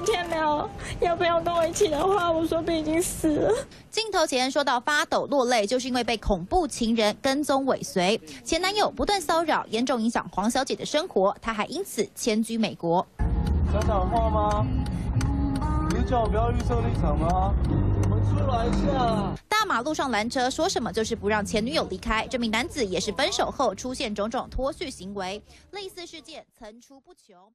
一天没有要不要跟我一起的话，我说不定已经死了。镜头前说到发抖落泪，就是因为被恐怖情人跟踪尾随，前男友不断骚扰，严重影响黄小姐的生活，她还因此迁居美国。想讲话吗？你是叫我不要预设立场吗？我们出来一下。大马路上拦车，说什么就是不让前女友离开。这名男子也是分手后出现种种脱序行为，类似事件层出不穷。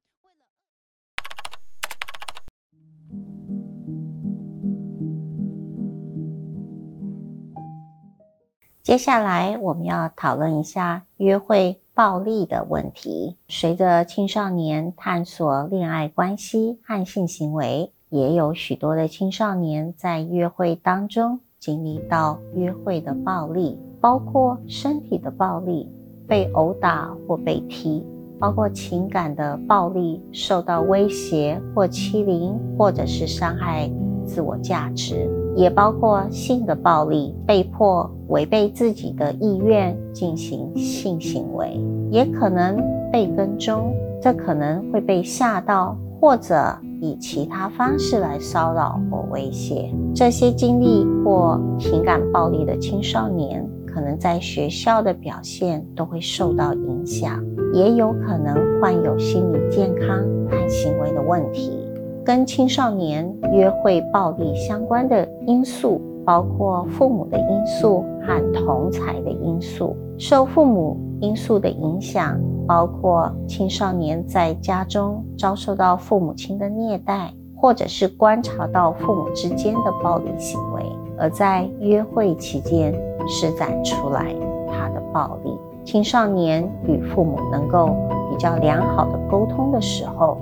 接下来我们要讨论一下约会暴力的问题。随着青少年探索恋爱关系和性行为，也有许多的青少年在约会当中经历到约会的暴力，包括身体的暴力，被殴打或被踢，包括情感的暴力，受到威胁或欺凌，或者是伤害自我价值。也包括性的暴力，被迫违背自己的意愿进行性行为，也可能被跟踪，这可能会被吓到，或者以其他方式来骚扰或威胁。这些经历或情感暴力的青少年，可能在学校的表现都会受到影响，也有可能患有心理健康和行为的问题。跟青少年约会暴力相关的因素，包括父母的因素和同才的因素。受父母因素的影响，包括青少年在家中遭受到父母亲的虐待，或者是观察到父母之间的暴力行为，而在约会期间施展出来他的暴力。青少年与父母能够比较良好的沟通的时候。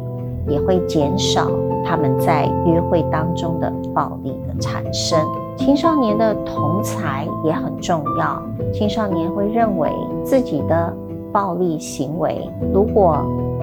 也会减少他们在约会当中的暴力的产生。青少年的同才也很重要。青少年会认为自己的暴力行为，如果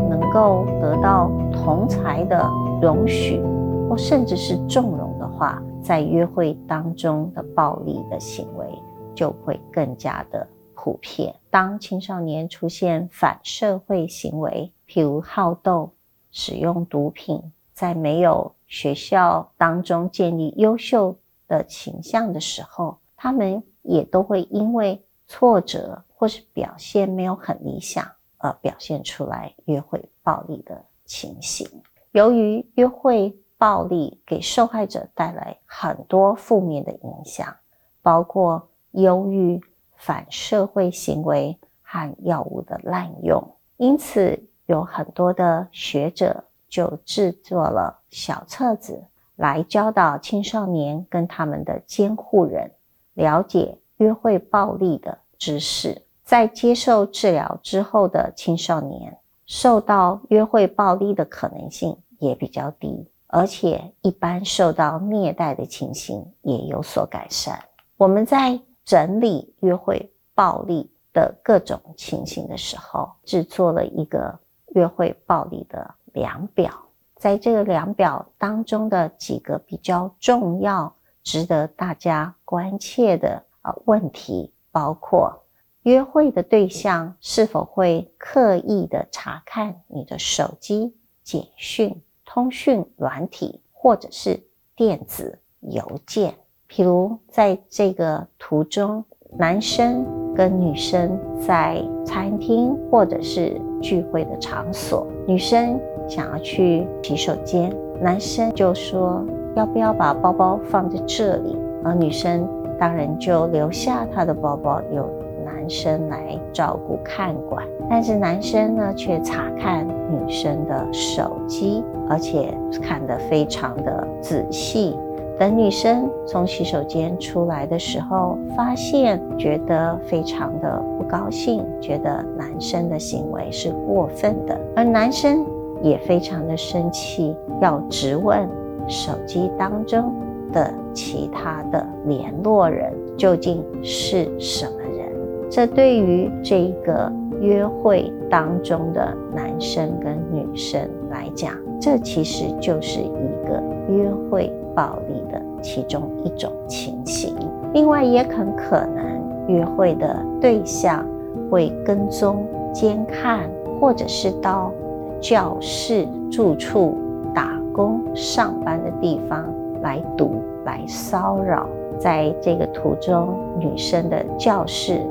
能够得到同才的容许，或甚至是纵容的话，在约会当中的暴力的行为就会更加的普遍。当青少年出现反社会行为，譬如好斗。使用毒品，在没有学校当中建立优秀的形象的时候，他们也都会因为挫折或是表现没有很理想而表现出来约会暴力的情形。由于约会暴力给受害者带来很多负面的影响，包括忧郁、反社会行为和药物的滥用，因此。有很多的学者就制作了小册子，来教导青少年跟他们的监护人了解约会暴力的知识。在接受治疗之后的青少年，受到约会暴力的可能性也比较低，而且一般受到虐待的情形也有所改善。我们在整理约会暴力的各种情形的时候，制作了一个。约会暴力的量表，在这个量表当中的几个比较重要、值得大家关切的啊问题，包括约会的对象是否会刻意的查看你的手机、简讯、通讯软体或者是电子邮件。譬如在这个图中，男生。跟女生在餐厅或者是聚会的场所，女生想要去洗手间，男生就说要不要把包包放在这里，而女生当然就留下她的包包，由男生来照顾看管。但是男生呢，却查看女生的手机，而且看得非常的仔细。等女生从洗手间出来的时候，发现觉得非常的不高兴，觉得男生的行为是过分的，而男生也非常的生气，要质问手机当中的其他的联络人究竟是什么人。这对于这个约会当中的男生跟女生来讲，这其实就是一个约会。暴力的其中一种情形，另外也很可能约会的对象会跟踪、监看，或者是到教室、住处打工上班的地方来堵、来骚扰。在这个途中，女生的教室，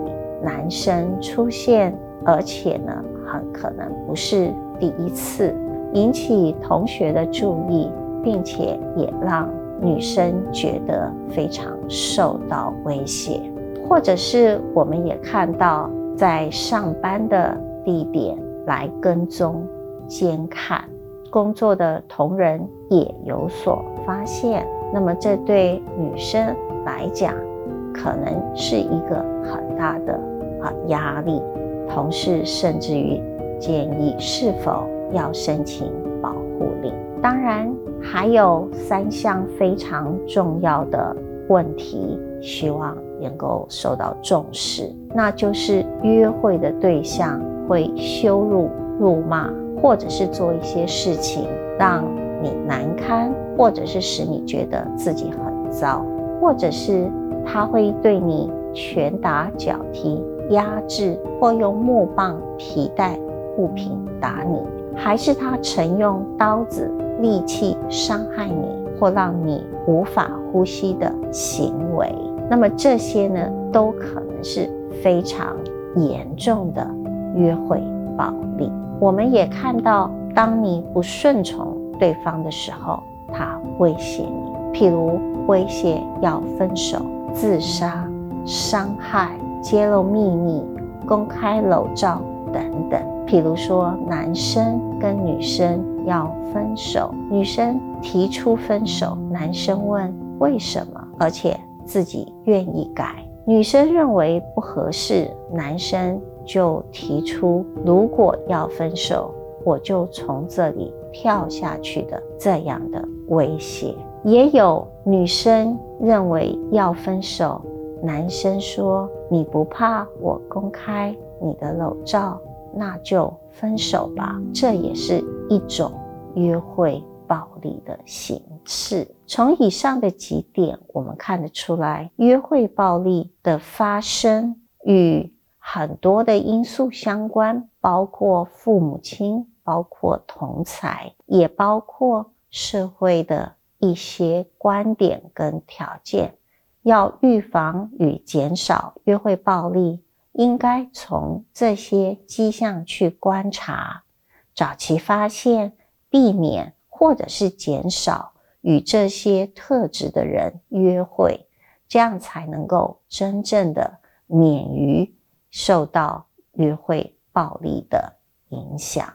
男生出现，而且呢，很可能不是第一次，引起同学的注意，并且也让女生觉得非常受到威胁。或者是我们也看到，在上班的地点来跟踪、监看，工作的同仁也有所发现。那么，这对女生。来讲，可能是一个很大的啊压力。同事甚至于建议是否要申请保护令。当然，还有三项非常重要的问题，希望能够受到重视。那就是约会的对象会羞辱、辱骂，或者是做一些事情让你难堪，或者是使你觉得自己很糟。或者是他会对你拳打脚踢、压制，或用木棒、皮带物品打你，还是他曾用刀子、力气伤害你，或让你无法呼吸的行为。那么这些呢，都可能是非常严重的约会暴力。我们也看到，当你不顺从对方的时候，他威胁你，譬如。威胁要分手、自杀、伤害、揭露秘密、公开裸照等等。譬如说，男生跟女生要分手，女生提出分手，男生问为什么，而且自己愿意改。女生认为不合适，男生就提出如果要分手，我就从这里跳下去的这样的威胁。也有女生认为要分手，男生说你不怕我公开你的裸照，那就分手吧。这也是一种约会暴力的形式。从以上的几点，我们看得出来，约会暴力的发生与很多的因素相关，包括父母亲，包括同才，也包括社会的。一些观点跟条件，要预防与减少约会暴力，应该从这些迹象去观察，早期发现，避免或者是减少与这些特质的人约会，这样才能够真正的免于受到约会暴力的影响。